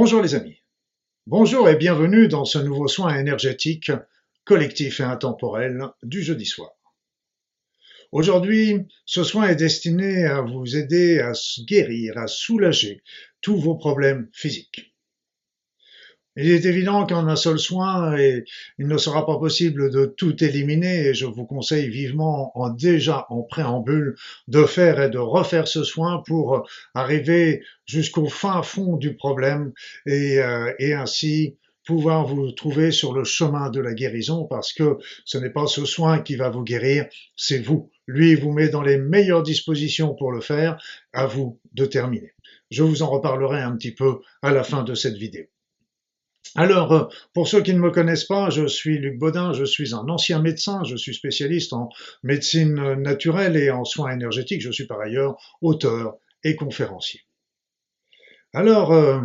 Bonjour les amis. Bonjour et bienvenue dans ce nouveau soin énergétique collectif et intemporel du jeudi soir. Aujourd'hui, ce soin est destiné à vous aider à guérir, à soulager tous vos problèmes physiques. Il est évident qu'en un seul soin, il ne sera pas possible de tout éliminer et je vous conseille vivement en déjà en préambule de faire et de refaire ce soin pour arriver jusqu'au fin fond du problème et, euh, et ainsi pouvoir vous trouver sur le chemin de la guérison parce que ce n'est pas ce soin qui va vous guérir, c'est vous. Lui vous met dans les meilleures dispositions pour le faire, à vous de terminer. Je vous en reparlerai un petit peu à la fin de cette vidéo. Alors, euh, pour ceux qui ne me connaissent pas, je suis Luc Baudin, je suis un ancien médecin, je suis spécialiste en médecine naturelle et en soins énergétiques, je suis par ailleurs auteur et conférencier. Alors, euh,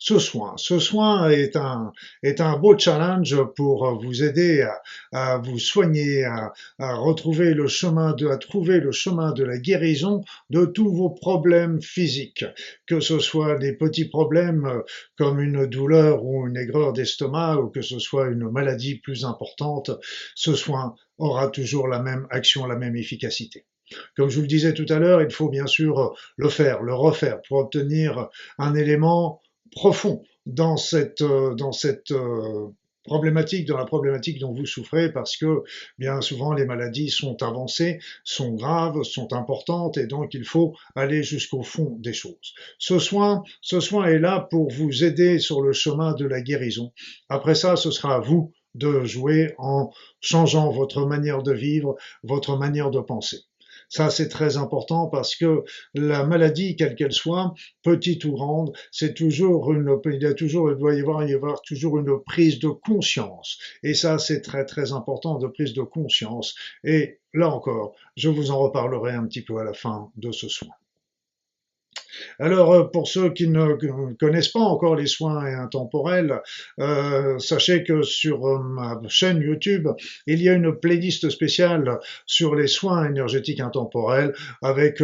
ce soin. Ce soin est un, est un beau challenge pour vous aider à, vous soigner, à, retrouver le chemin de, à trouver le chemin de la guérison de tous vos problèmes physiques, que ce soit des petits problèmes comme une douleur ou une aigreur d'estomac ou que ce soit une maladie plus importante. Ce soin aura toujours la même action, la même efficacité. Comme je vous le disais tout à l'heure, il faut bien sûr le faire, le refaire pour obtenir un élément profond dans cette, euh, dans cette euh, problématique, dans la problématique dont vous souffrez, parce que bien souvent les maladies sont avancées, sont graves, sont importantes, et donc il faut aller jusqu'au fond des choses. Ce soin, ce soin est là pour vous aider sur le chemin de la guérison. Après ça, ce sera à vous de jouer en changeant votre manière de vivre, votre manière de penser. Ça, c'est très important parce que la maladie, quelle qu'elle soit, petite ou grande, c'est toujours une, il y a toujours, il doit y avoir, y avoir toujours une prise de conscience. Et ça, c'est très, très important de prise de conscience. Et là encore, je vous en reparlerai un petit peu à la fin de ce soin. Alors, euh, pour ceux qui ne connaissent pas encore les soins intemporels, euh, sachez que sur euh, ma chaîne YouTube, il y a une playlist spéciale sur les soins énergétiques intemporels avec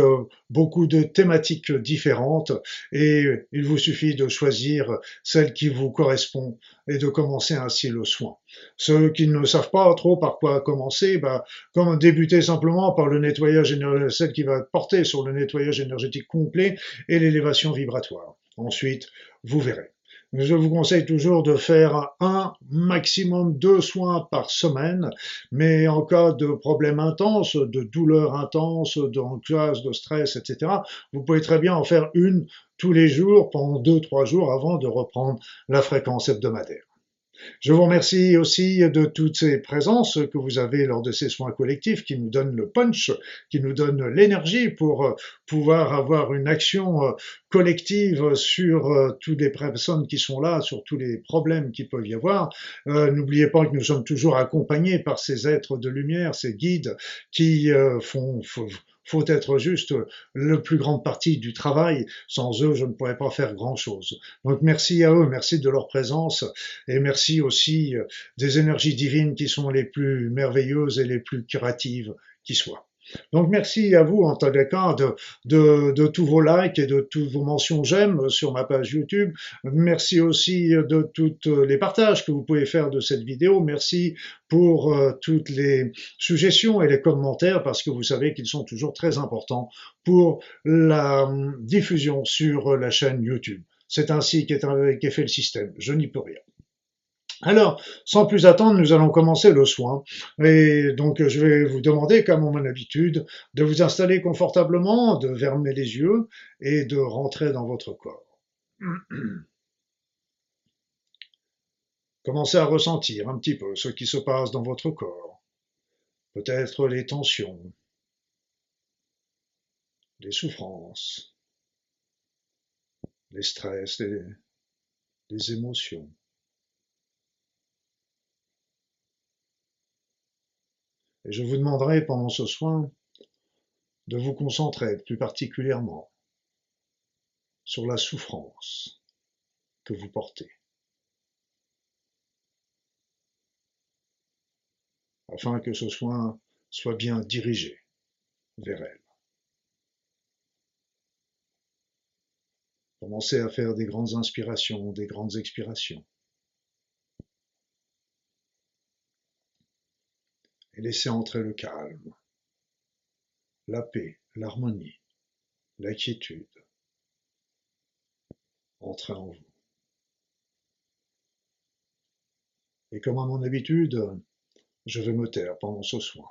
beaucoup de thématiques différentes et il vous suffit de choisir celle qui vous correspond et de commencer ainsi le soin. Ceux qui ne savent pas trop par quoi commencer, bah, comme débuter simplement par le nettoyage énergétique, celle qui va porter sur le nettoyage énergétique complet et l'élévation vibratoire. Ensuite, vous verrez. Je vous conseille toujours de faire un maximum deux soins par semaine, mais en cas de problèmes intenses, de douleurs intenses, d'angoisse, de stress, etc., vous pouvez très bien en faire une tous les jours pendant deux, trois jours avant de reprendre la fréquence hebdomadaire. Je vous remercie aussi de toutes ces présences que vous avez lors de ces soins collectifs qui nous donnent le punch, qui nous donnent l'énergie pour euh, pouvoir avoir une action euh, collective sur euh, toutes les personnes qui sont là, sur tous les problèmes qui peuvent y avoir. N'oubliez pas que nous sommes toujours accompagnés par ces êtres de lumière, ces guides qui font faut être juste le plus grande partie du travail. Sans eux, je ne pourrais pas faire grand chose. Donc merci à eux, merci de leur présence et merci aussi euh, des énergies divines qui sont les plus merveilleuses et les plus curatives qui soient. Donc merci à vous en tant cas de, tous vos likes et de toutes vos mentions j'aime sur ma page YouTube. Merci aussi de tous les partages que vous pouvez faire de cette vidéo. Merci pour euh, toutes les suggestions et les commentaires parce que vous savez qu'ils sont toujours très importants pour la hum, diffusion sur la chaîne YouTube. C'est ainsi qu'est fait le système. Je n'y peux rien. Alors, sans plus attendre, nous allons commencer le soin. Et donc, je vais vous demander, comme à mon habitude, de vous installer confortablement, de fermer les yeux et de rentrer dans votre corps. Commencez à ressentir un petit peu ce qui se passe dans votre corps. Peut-être les tensions, les souffrances, les stress, les, les émotions. Et je vous demanderai pendant ce soin de vous concentrer plus particulièrement sur la souffrance que vous portez, afin que ce soin soit bien dirigé vers elle. Commencez à faire des grandes inspirations, des grandes expirations. Et laissez entrer le calme, la paix, l'harmonie, la quiétude. Entrez en vous. Et comme à mon habitude, je vais me taire pendant ce soin.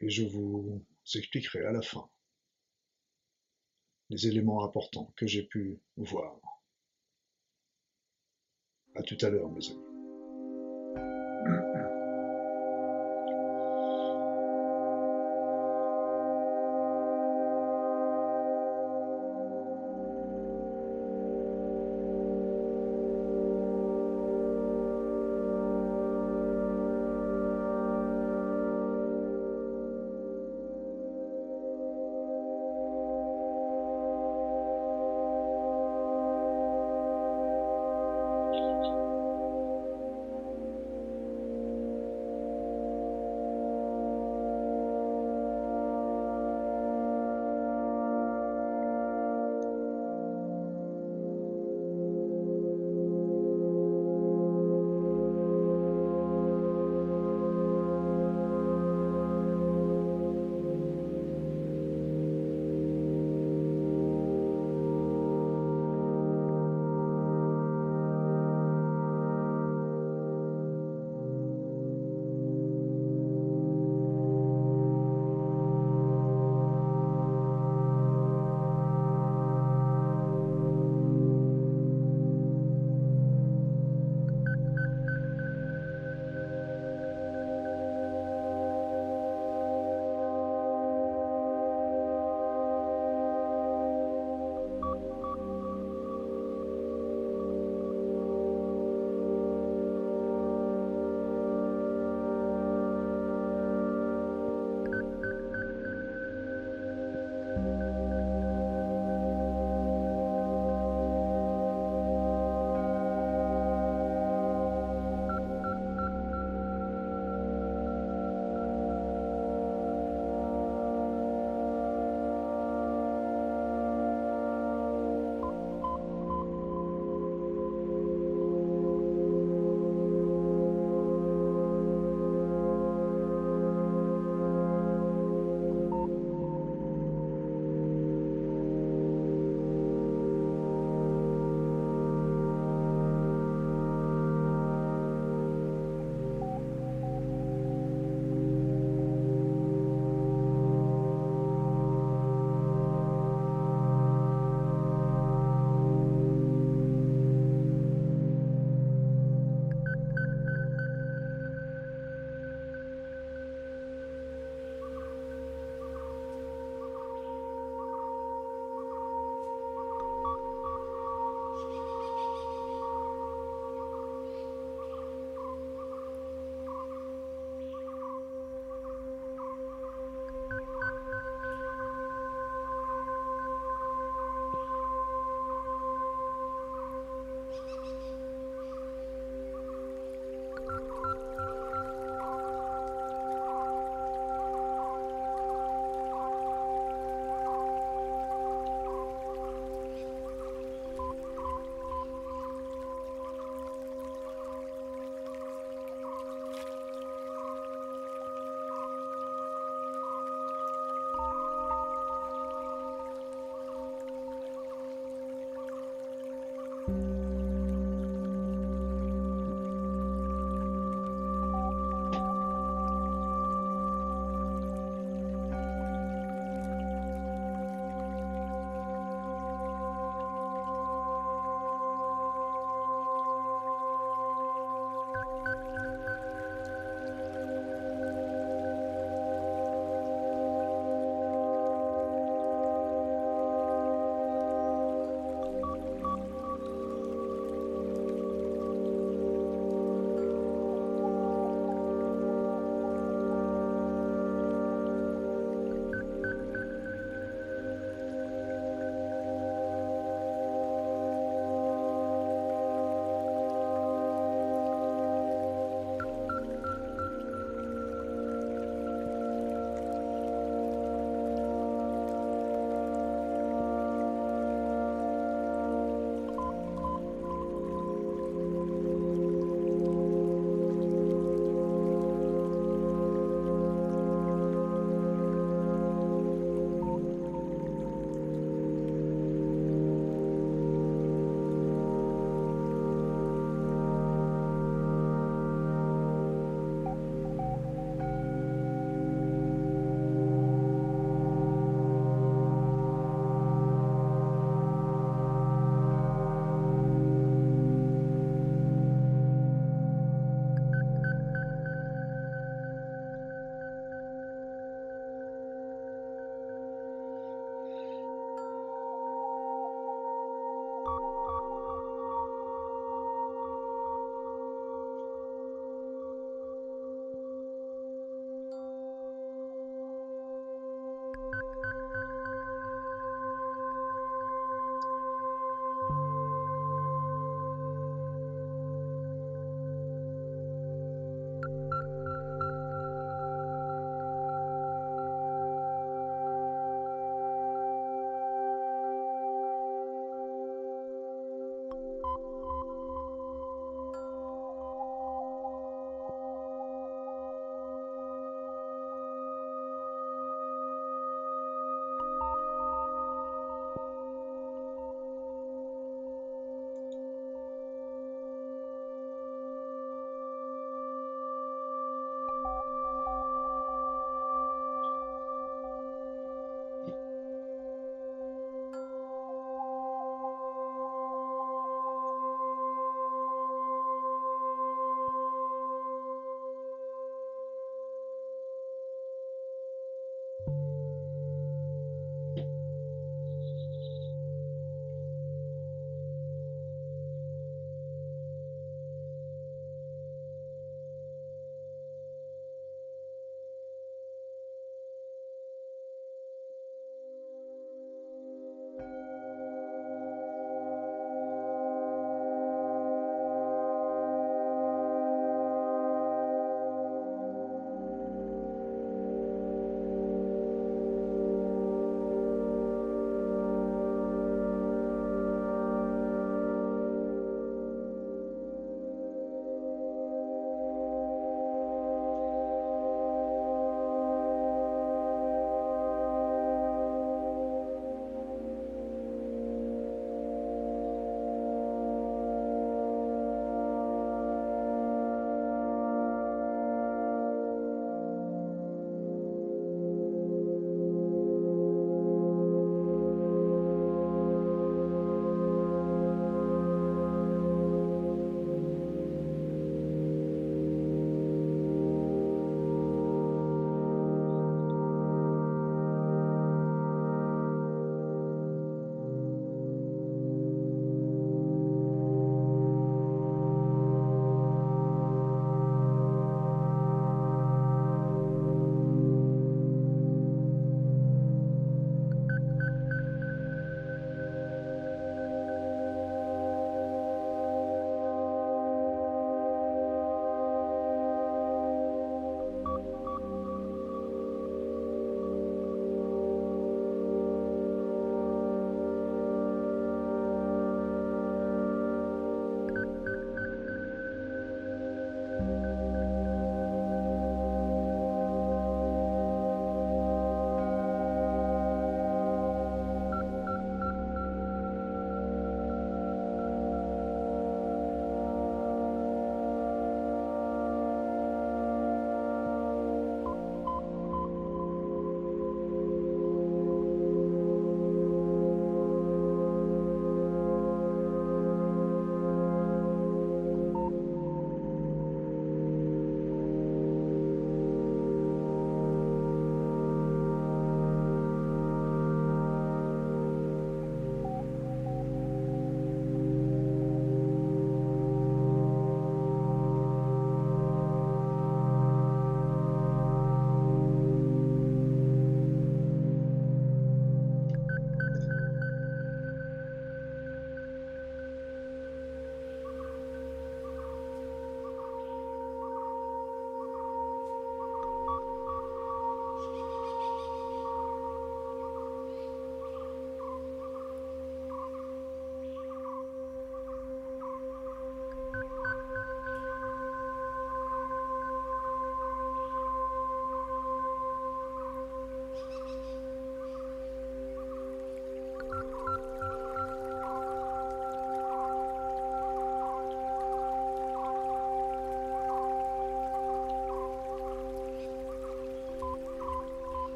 Et je vous expliquerai à la fin les éléments importants que j'ai pu voir. À tout à l'heure, mes amis.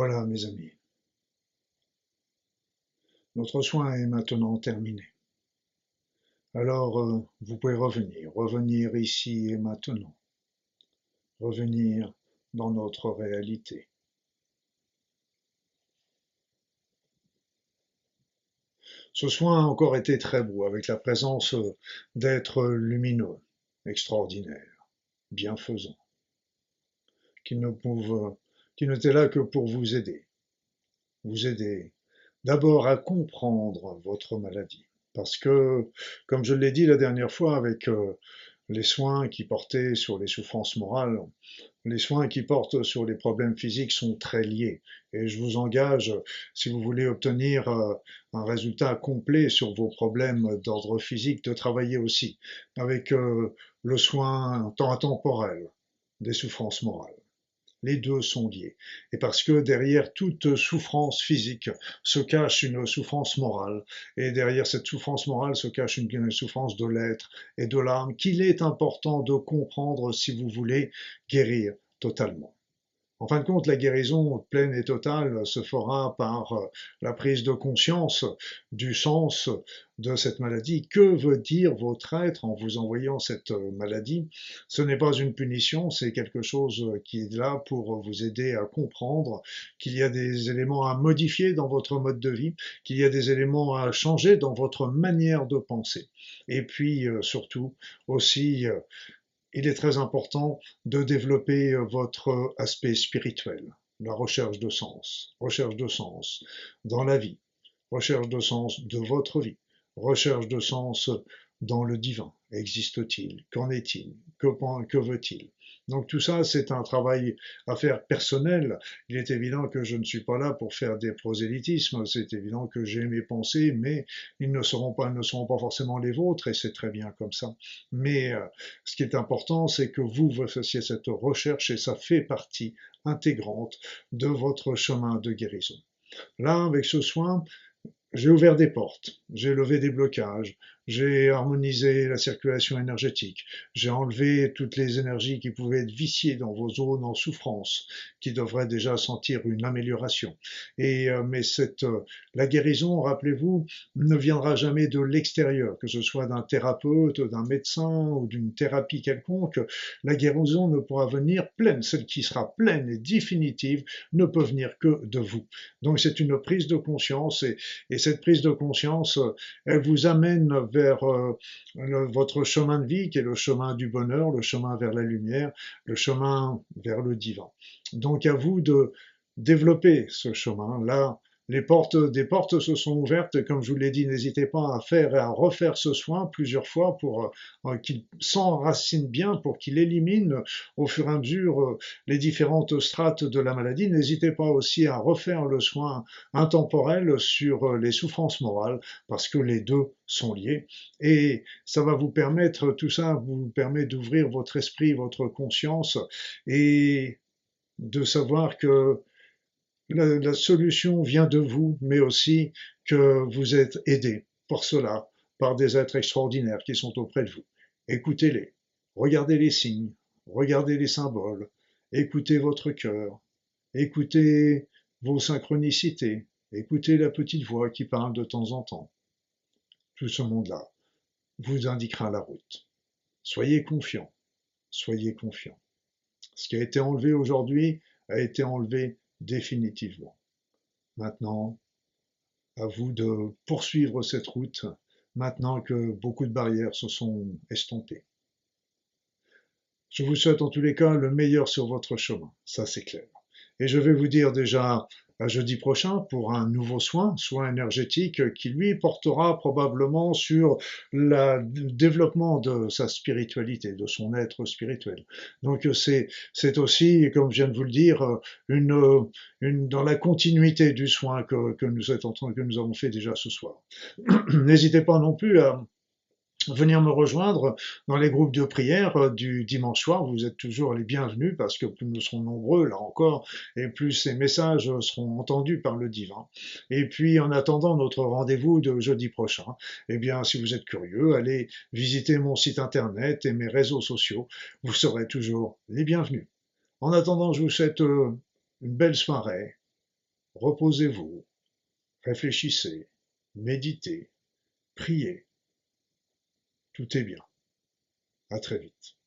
Voilà, mes amis. Notre soin est maintenant terminé. Alors, euh, vous pouvez revenir, revenir ici et maintenant, revenir dans notre réalité. Ce soin a encore été très beau, avec la présence d'êtres lumineux, extraordinaires, bienfaisants, qui ne pouvent qui n'était là que pour vous aider. Vous aider d'abord à comprendre votre maladie. Parce que, comme je l'ai dit la dernière fois avec euh, les soins qui portaient sur les souffrances morales, les soins qui portent sur les problèmes physiques sont très liés. Et je vous engage, si vous voulez obtenir euh, un résultat complet sur vos problèmes d'ordre physique, de travailler aussi avec euh, le soin temps intemporel des souffrances morales. Les deux sont liés. Et parce que derrière toute souffrance physique se cache une souffrance morale, et derrière cette souffrance morale se cache une, souffrance de l'être et de l'âme qu'il est important de comprendre si vous voulez guérir totalement. En fin de compte, la guérison pleine et totale se fera par euh, la prise de conscience du sens de cette maladie. Que veut dire votre être en vous envoyant cette euh, maladie? Ce n'est pas une punition, c'est quelque chose qui est là pour vous aider à comprendre qu'il y a des éléments à modifier dans votre mode de vie, qu'il y a des éléments à changer dans votre manière de penser. Et puis euh, surtout aussi il est très important de développer euh, votre aspect spirituel, la recherche de sens, recherche de sens dans la vie, recherche de sens de votre vie, recherche de sens dans le divin. Existe-t-il? Qu'en est-il? Que veut-il? Donc tout ça, c'est un travail à faire personnel. Il est évident que je ne suis pas là pour faire des prosélytismes. C'est évident que j'ai mes pensées, mais ils ne seront pas, ne seront pas forcément les vôtres, et c'est très bien comme ça. Mais euh, ce qui est important, c'est que vous, vous fassiez cette recherche, et ça fait partie intégrante de votre chemin de guérison. Là, avec ce soin, j'ai ouvert des portes, j'ai levé des blocages, j'ai harmonisé la circulation énergétique, j'ai enlevé toutes les énergies qui pouvaient être viciées dans vos zones en souffrance, qui devraient déjà sentir une amélioration. Et euh, mais cette euh, la guérison, rappelez-vous, ne viendra jamais de l'extérieur, que ce soit d'un thérapeute, d'un médecin ou d'une thérapie quelconque. La guérison ne pourra venir pleine, celle qui sera pleine et définitive ne peut venir que de vous. Donc c'est une prise de conscience et, et cette prise de conscience, elle vous amène vers vers euh, votre chemin de vie, qui est le chemin du bonheur, le chemin vers la lumière, le chemin vers le divin. Donc à vous de développer ce chemin-là les portes des portes se sont ouvertes, comme je vous l'ai dit, n'hésitez pas à faire et à refaire ce soin plusieurs fois pour euh, qu'il s'enracine bien, pour qu'il élimine au fur et à mesure euh, les différentes strates de la maladie. N'hésitez pas aussi à refaire le soin intemporel sur euh, les souffrances morales, parce que les deux sont liés. Et ça va vous permettre, tout ça vous permet d'ouvrir votre esprit, votre conscience et de savoir que la, solution vient de vous, mais aussi que vous êtes aidé pour cela par des êtres extraordinaires qui sont auprès de vous. Écoutez-les, regardez les signes, regardez les symboles, écoutez votre cœur, écoutez vos synchronicités, écoutez la petite voix qui parle de temps en temps. Tout ce monde-là vous indiquera la route. Soyez confiants, soyez confiants. Ce qui a été enlevé aujourd'hui a été enlevé définitivement. Maintenant, à vous de poursuivre cette route maintenant que beaucoup de barrières se sont estompées. Je vous souhaite en tous les cas le meilleur sur votre chemin, ça c'est clair. Et je vais vous dire déjà jeudi prochain pour un nouveau soin, soin énergétique, qui lui portera probablement sur le développement de sa spiritualité, de son être spirituel. Donc c'est c'est aussi, comme je viens de vous le dire, une, une dans la continuité du soin que, que nous êtes en train, que nous avons fait déjà ce soir. N'hésitez pas non plus à venir me rejoindre dans les groupes de prière euh, du dimanche soir. Vous êtes toujours les bienvenus parce que plus nous serons nombreux, là encore, et plus ces messages seront entendus par le divin. Et puis, en attendant notre rendez-vous de jeudi prochain, eh bien, si vous êtes curieux, allez visiter mon site internet et mes réseaux sociaux. Vous serez toujours les bienvenus. En attendant, je vous souhaite euh, une belle soirée. Reposez-vous, réfléchissez, méditez, priez tout est bien. À très vite.